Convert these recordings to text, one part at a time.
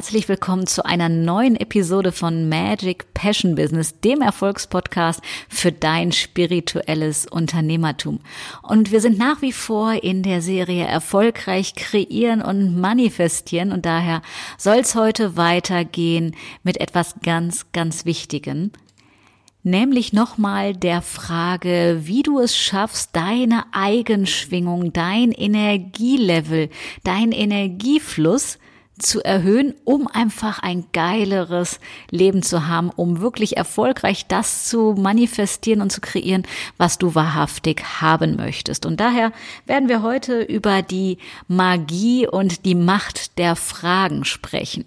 Herzlich willkommen zu einer neuen Episode von Magic Passion Business, dem Erfolgspodcast für dein spirituelles Unternehmertum. Und wir sind nach wie vor in der Serie Erfolgreich kreieren und manifestieren und daher soll es heute weitergehen mit etwas ganz, ganz Wichtigen, nämlich nochmal der Frage, wie du es schaffst, deine Eigenschwingung, dein Energielevel, dein Energiefluss zu erhöhen, um einfach ein geileres Leben zu haben, um wirklich erfolgreich das zu manifestieren und zu kreieren, was du wahrhaftig haben möchtest. Und daher werden wir heute über die Magie und die Macht der Fragen sprechen.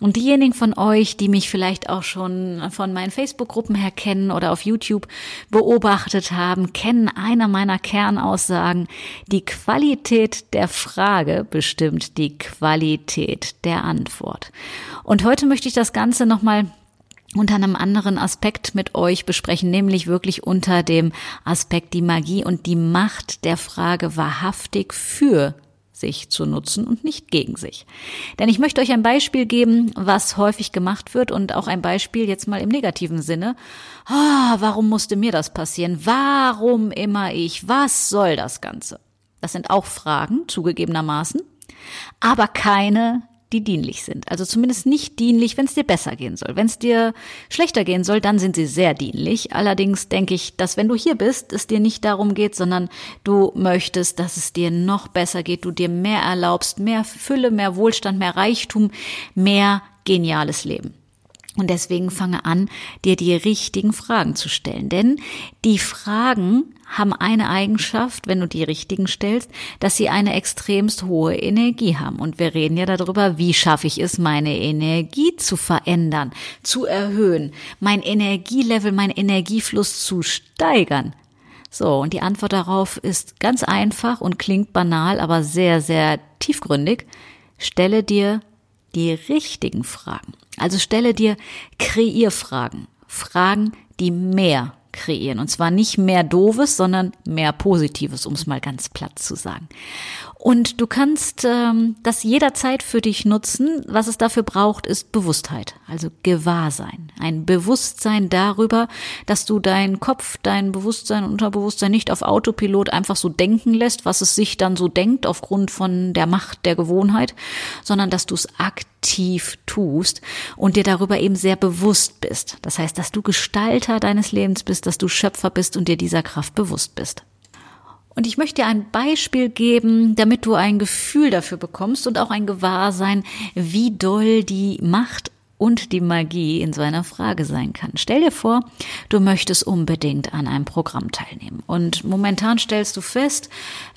Und diejenigen von euch, die mich vielleicht auch schon von meinen Facebook-Gruppen her kennen oder auf YouTube beobachtet haben, kennen eine meiner Kernaussagen. Die Qualität der Frage bestimmt die Qualität der Antwort. Und heute möchte ich das Ganze nochmal unter einem anderen Aspekt mit euch besprechen, nämlich wirklich unter dem Aspekt die Magie und die Macht der Frage wahrhaftig für sich zu nutzen und nicht gegen sich. Denn ich möchte euch ein Beispiel geben, was häufig gemacht wird und auch ein Beispiel jetzt mal im negativen Sinne. Ah, warum musste mir das passieren? Warum immer ich? Was soll das Ganze? Das sind auch Fragen, zugegebenermaßen, aber keine, die dienlich sind. Also zumindest nicht dienlich, wenn es dir besser gehen soll. Wenn es dir schlechter gehen soll, dann sind sie sehr dienlich. Allerdings denke ich, dass wenn du hier bist, es dir nicht darum geht, sondern du möchtest, dass es dir noch besser geht, du dir mehr erlaubst, mehr Fülle, mehr Wohlstand, mehr Reichtum, mehr geniales Leben. Und deswegen fange an, dir die richtigen Fragen zu stellen. Denn die Fragen haben eine Eigenschaft, wenn du die richtigen stellst, dass sie eine extremst hohe Energie haben. Und wir reden ja darüber, wie schaffe ich es, meine Energie zu verändern, zu erhöhen, mein Energielevel, mein Energiefluss zu steigern. So, und die Antwort darauf ist ganz einfach und klingt banal, aber sehr, sehr tiefgründig. Stelle dir die richtigen Fragen. Also stelle dir Kreierfragen. Fragen, die mehr kreieren. Und zwar nicht mehr Doofes, sondern mehr Positives, um es mal ganz platt zu sagen. Und du kannst ähm, das jederzeit für dich nutzen. Was es dafür braucht, ist Bewusstheit, also Gewahrsein. Ein Bewusstsein darüber, dass du deinen Kopf, dein Bewusstsein Unterbewusstsein nicht auf Autopilot einfach so denken lässt, was es sich dann so denkt aufgrund von der Macht der Gewohnheit, sondern dass du es aktiv tust und dir darüber eben sehr bewusst bist. Das heißt, dass du Gestalter deines Lebens bist, dass du Schöpfer bist und dir dieser Kraft bewusst bist. Und ich möchte dir ein Beispiel geben, damit du ein Gefühl dafür bekommst und auch ein Gewahrsein, wie doll die Macht und die Magie in so einer Frage sein kann. Stell dir vor, du möchtest unbedingt an einem Programm teilnehmen. Und momentan stellst du fest,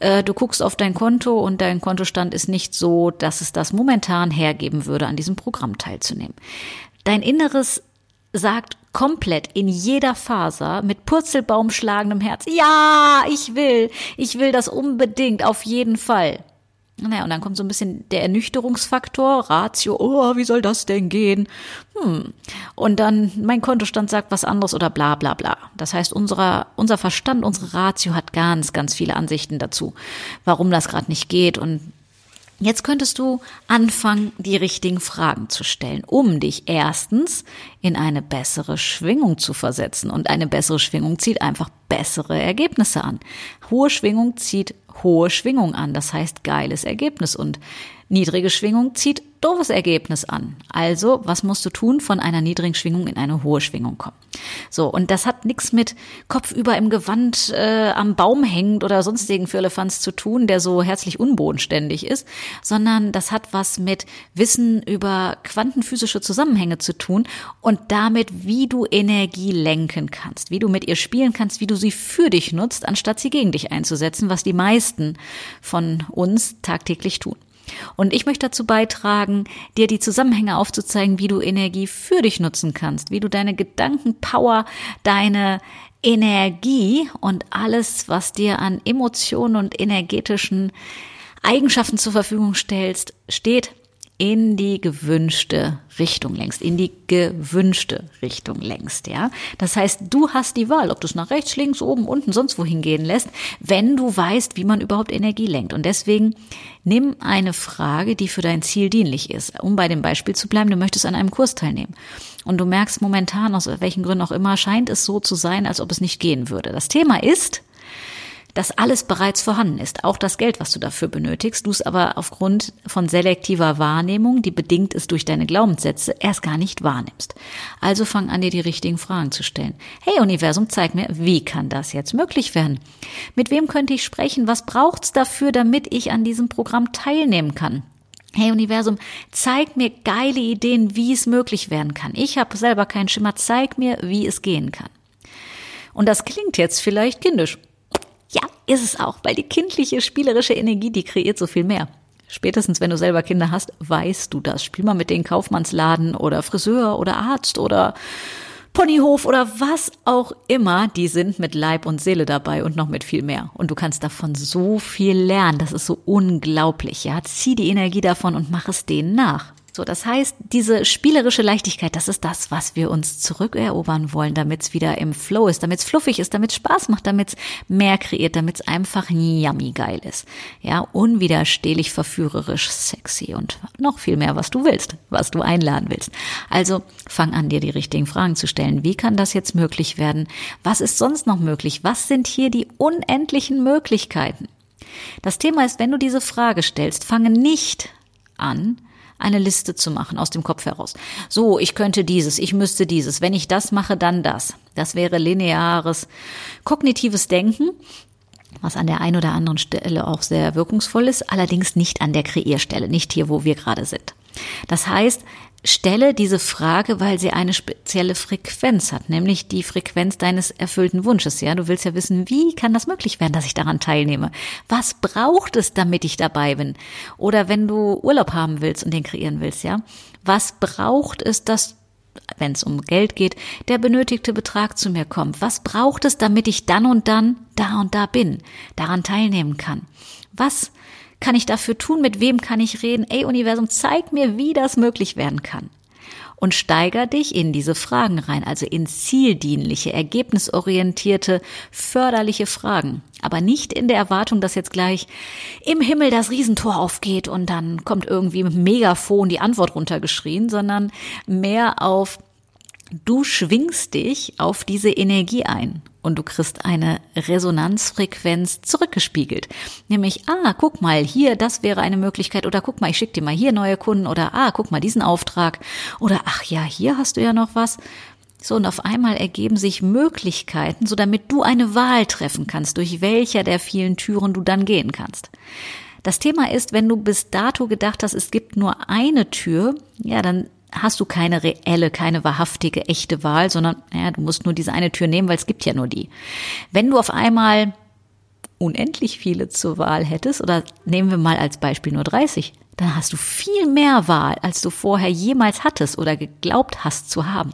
äh, du guckst auf dein Konto und dein Kontostand ist nicht so, dass es das momentan hergeben würde, an diesem Programm teilzunehmen. Dein Inneres sagt komplett in jeder Faser mit Purzelbaum schlagendem Herz, ja, ich will, ich will das unbedingt, auf jeden Fall. Naja, und dann kommt so ein bisschen der Ernüchterungsfaktor, Ratio, oh, wie soll das denn gehen? Hm. Und dann mein Kontostand sagt was anderes oder bla bla bla. Das heißt, unser, unser Verstand, unsere Ratio hat ganz, ganz viele Ansichten dazu, warum das gerade nicht geht und Jetzt könntest du anfangen, die richtigen Fragen zu stellen, um dich erstens in eine bessere Schwingung zu versetzen. Und eine bessere Schwingung zieht einfach bessere Ergebnisse an. Hohe Schwingung zieht hohe Schwingung an, das heißt geiles Ergebnis. Und niedrige Schwingung zieht doofes Ergebnis an. Also, was musst du tun? Von einer niedrigen Schwingung in eine hohe Schwingung kommen. So, und das hat nichts mit Kopfüber im Gewand äh, am Baum hängend oder sonstigen Firlefanz zu tun, der so herzlich unbodenständig ist, sondern das hat was mit Wissen über quantenphysische Zusammenhänge zu tun und damit, wie du Energie lenken kannst, wie du mit ihr spielen kannst, wie du sie für dich nutzt, anstatt sie gegen dich einzusetzen, was die meisten von uns tagtäglich tun. Und ich möchte dazu beitragen, dir die Zusammenhänge aufzuzeigen, wie du Energie für dich nutzen kannst, wie du deine Gedankenpower, deine Energie und alles, was dir an Emotionen und energetischen Eigenschaften zur Verfügung stellst, steht, in die gewünschte Richtung längst, in die gewünschte Richtung längst, ja. Das heißt, du hast die Wahl, ob du es nach rechts, links, oben, unten, sonst wohin gehen lässt, wenn du weißt, wie man überhaupt Energie lenkt. Und deswegen nimm eine Frage, die für dein Ziel dienlich ist. Um bei dem Beispiel zu bleiben, du möchtest an einem Kurs teilnehmen. Und du merkst momentan, aus welchen Gründen auch immer, scheint es so zu sein, als ob es nicht gehen würde. Das Thema ist, dass alles bereits vorhanden ist, auch das Geld, was du dafür benötigst, du es aber aufgrund von selektiver Wahrnehmung, die bedingt ist durch deine Glaubenssätze, erst gar nicht wahrnimmst. Also fang an, dir die richtigen Fragen zu stellen. Hey Universum, zeig mir, wie kann das jetzt möglich werden? Mit wem könnte ich sprechen? Was braucht's dafür, damit ich an diesem Programm teilnehmen kann? Hey Universum, zeig mir geile Ideen, wie es möglich werden kann. Ich habe selber keinen Schimmer, zeig mir, wie es gehen kann. Und das klingt jetzt vielleicht kindisch. Ja, ist es auch, weil die kindliche, spielerische Energie, die kreiert so viel mehr. Spätestens, wenn du selber Kinder hast, weißt du das. Spiel mal mit den Kaufmannsladen oder Friseur oder Arzt oder Ponyhof oder was auch immer. Die sind mit Leib und Seele dabei und noch mit viel mehr. Und du kannst davon so viel lernen. Das ist so unglaublich. Ja, zieh die Energie davon und mach es denen nach. So, das heißt, diese spielerische Leichtigkeit, das ist das, was wir uns zurückerobern wollen, damit es wieder im Flow ist, damit es fluffig ist, damit es Spaß macht, damit es mehr kreiert, damit es einfach yummy geil ist. Ja, unwiderstehlich verführerisch, sexy und noch viel mehr, was du willst, was du einladen willst. Also fang an, dir die richtigen Fragen zu stellen. Wie kann das jetzt möglich werden? Was ist sonst noch möglich? Was sind hier die unendlichen Möglichkeiten? Das Thema ist, wenn du diese Frage stellst, fange nicht an, eine Liste zu machen aus dem Kopf heraus. So, ich könnte dieses, ich müsste dieses, wenn ich das mache, dann das. Das wäre lineares kognitives Denken was an der einen oder anderen Stelle auch sehr wirkungsvoll ist, allerdings nicht an der Kreierstelle, nicht hier, wo wir gerade sind. Das heißt, stelle diese Frage, weil sie eine spezielle Frequenz hat, nämlich die Frequenz deines erfüllten Wunsches. Ja, du willst ja wissen, wie kann das möglich werden, dass ich daran teilnehme? Was braucht es, damit ich dabei bin? Oder wenn du Urlaub haben willst und den kreieren willst, ja, was braucht es, dass wenn es um Geld geht, der benötigte Betrag zu mir kommt? Was braucht es, damit ich dann und dann da und da bin, daran teilnehmen kann? Was kann ich dafür tun? Mit wem kann ich reden? Ey, Universum, zeig mir, wie das möglich werden kann. Und steiger dich in diese Fragen rein, also in zieldienliche, ergebnisorientierte, förderliche Fragen. Aber nicht in der Erwartung, dass jetzt gleich im Himmel das Riesentor aufgeht und dann kommt irgendwie mit Megafon die Antwort runtergeschrien, sondern mehr auf Du schwingst dich auf diese Energie ein und du kriegst eine Resonanzfrequenz zurückgespiegelt. Nämlich, ah, guck mal, hier, das wäre eine Möglichkeit oder guck mal, ich schicke dir mal hier neue Kunden oder ah, guck mal diesen Auftrag oder ach ja, hier hast du ja noch was. So, und auf einmal ergeben sich Möglichkeiten, so damit du eine Wahl treffen kannst, durch welcher der vielen Türen du dann gehen kannst. Das Thema ist, wenn du bis dato gedacht hast, es gibt nur eine Tür, ja, dann hast du keine reelle, keine wahrhaftige, echte Wahl, sondern ja, du musst nur diese eine Tür nehmen, weil es gibt ja nur die. Wenn du auf einmal unendlich viele zur Wahl hättest, oder nehmen wir mal als Beispiel nur 30, dann hast du viel mehr Wahl, als du vorher jemals hattest oder geglaubt hast zu haben.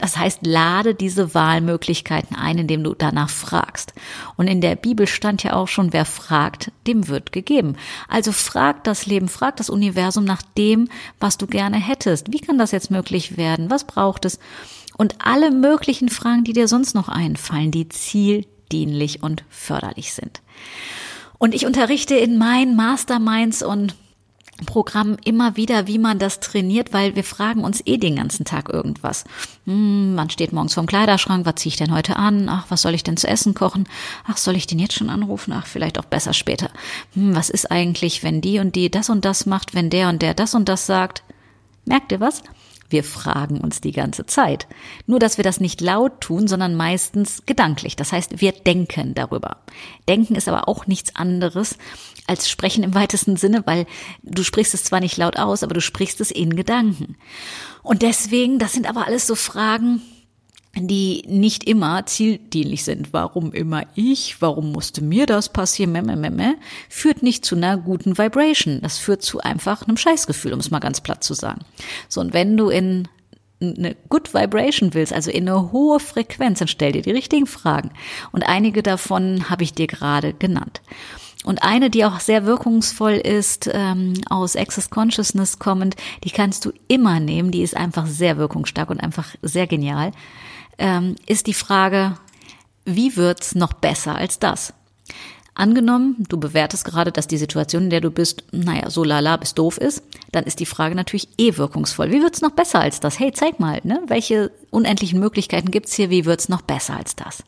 Das heißt, lade diese Wahlmöglichkeiten ein, indem du danach fragst. Und in der Bibel stand ja auch schon, wer fragt, dem wird gegeben. Also frag das Leben, frag das Universum nach dem, was du gerne hättest. Wie kann das jetzt möglich werden? Was braucht es? Und alle möglichen Fragen, die dir sonst noch einfallen, die zieldienlich und förderlich sind. Und ich unterrichte in meinen Masterminds und Programm immer wieder, wie man das trainiert, weil wir fragen uns eh den ganzen Tag irgendwas. Hm, man steht morgens vorm Kleiderschrank, was ziehe ich denn heute an? Ach, was soll ich denn zu essen kochen? Ach, soll ich den jetzt schon anrufen? Ach, vielleicht auch besser später. Hm, was ist eigentlich, wenn die und die das und das macht, wenn der und der das und das sagt? Merkt ihr was? Wir fragen uns die ganze Zeit. Nur, dass wir das nicht laut tun, sondern meistens gedanklich. Das heißt, wir denken darüber. Denken ist aber auch nichts anderes als sprechen im weitesten Sinne, weil du sprichst es zwar nicht laut aus, aber du sprichst es in Gedanken. Und deswegen, das sind aber alles so Fragen, die nicht immer zieldienlich sind. Warum immer ich? Warum musste mir das passieren? Meh, meh, meh, meh, führt nicht zu einer guten Vibration. Das führt zu einfach einem Scheißgefühl, um es mal ganz platt zu sagen. So, und wenn du in eine Good Vibration willst, also in eine hohe Frequenz, dann stell dir die richtigen Fragen. Und einige davon habe ich dir gerade genannt. Und eine, die auch sehr wirkungsvoll ist, ähm, aus Access Consciousness kommend, die kannst du immer nehmen, die ist einfach sehr wirkungsstark und einfach sehr genial, ähm, ist die Frage, wie wird's noch besser als das? Angenommen, du bewertest gerade, dass die Situation, in der du bist, naja, so lala bis doof ist, dann ist die Frage natürlich eh wirkungsvoll. Wie wird's noch besser als das? Hey, zeig mal, ne? Welche unendlichen Möglichkeiten gibt's hier? Wie wird's noch besser als das?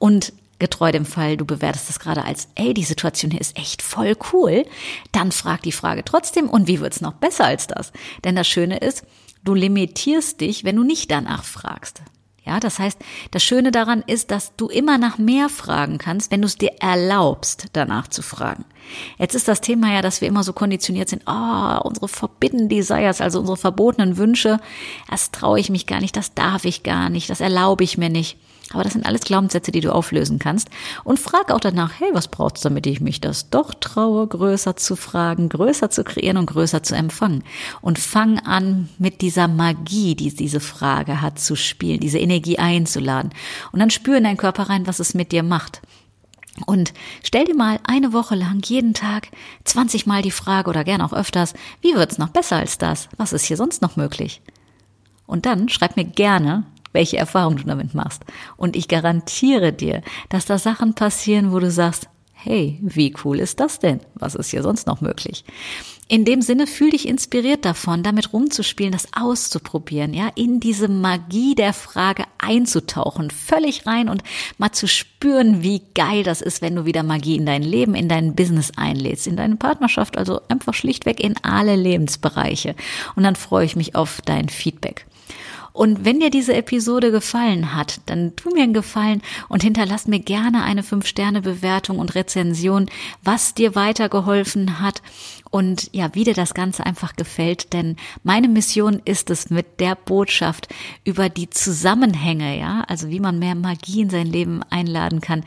Und getreu dem Fall, du bewertest das gerade als, ey, die Situation hier ist echt voll cool, dann frag die Frage trotzdem, und wie wird's noch besser als das? Denn das Schöne ist, du limitierst dich, wenn du nicht danach fragst. Ja, das heißt, das Schöne daran ist, dass du immer nach mehr fragen kannst, wenn du es dir erlaubst, danach zu fragen. Jetzt ist das Thema ja, dass wir immer so konditioniert sind, oh, unsere forbidden desires, also unsere verbotenen Wünsche, das traue ich mich gar nicht, das darf ich gar nicht, das erlaube ich mir nicht. Aber das sind alles Glaubenssätze, die du auflösen kannst. Und frag auch danach, hey, was braucht's, damit ich mich das doch traue, größer zu fragen, größer zu kreieren und größer zu empfangen. Und fang an, mit dieser Magie, die diese Frage hat, zu spielen, diese Energie einzuladen. Und dann spür in deinen Körper rein, was es mit dir macht. Und stell dir mal eine Woche lang jeden Tag 20 Mal die Frage oder gern auch öfters, wie wird's noch besser als das? Was ist hier sonst noch möglich? Und dann schreib mir gerne, welche Erfahrungen du damit machst. Und ich garantiere dir, dass da Sachen passieren, wo du sagst, hey, wie cool ist das denn? Was ist hier sonst noch möglich? In dem Sinne fühl dich inspiriert davon, damit rumzuspielen, das auszuprobieren, ja, in diese Magie der Frage einzutauchen, völlig rein und mal zu spüren, wie geil das ist, wenn du wieder Magie in dein Leben, in dein Business einlädst, in deine Partnerschaft, also einfach schlichtweg in alle Lebensbereiche. Und dann freue ich mich auf dein Feedback. Und wenn dir diese Episode gefallen hat, dann tu mir einen Gefallen und hinterlass mir gerne eine 5-Sterne-Bewertung und Rezension, was dir weitergeholfen hat und ja, wie dir das Ganze einfach gefällt. Denn meine Mission ist es mit der Botschaft über die Zusammenhänge, ja, also wie man mehr Magie in sein Leben einladen kann,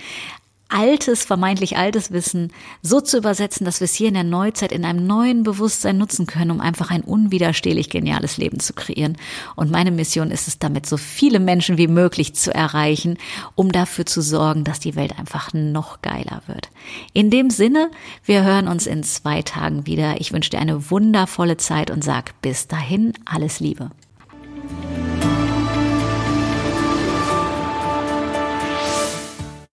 altes, vermeintlich altes Wissen so zu übersetzen, dass wir es hier in der Neuzeit in einem neuen Bewusstsein nutzen können, um einfach ein unwiderstehlich geniales Leben zu kreieren. Und meine Mission ist es damit, so viele Menschen wie möglich zu erreichen, um dafür zu sorgen, dass die Welt einfach noch geiler wird. In dem Sinne, wir hören uns in zwei Tagen wieder. Ich wünsche dir eine wundervolle Zeit und sag bis dahin alles Liebe.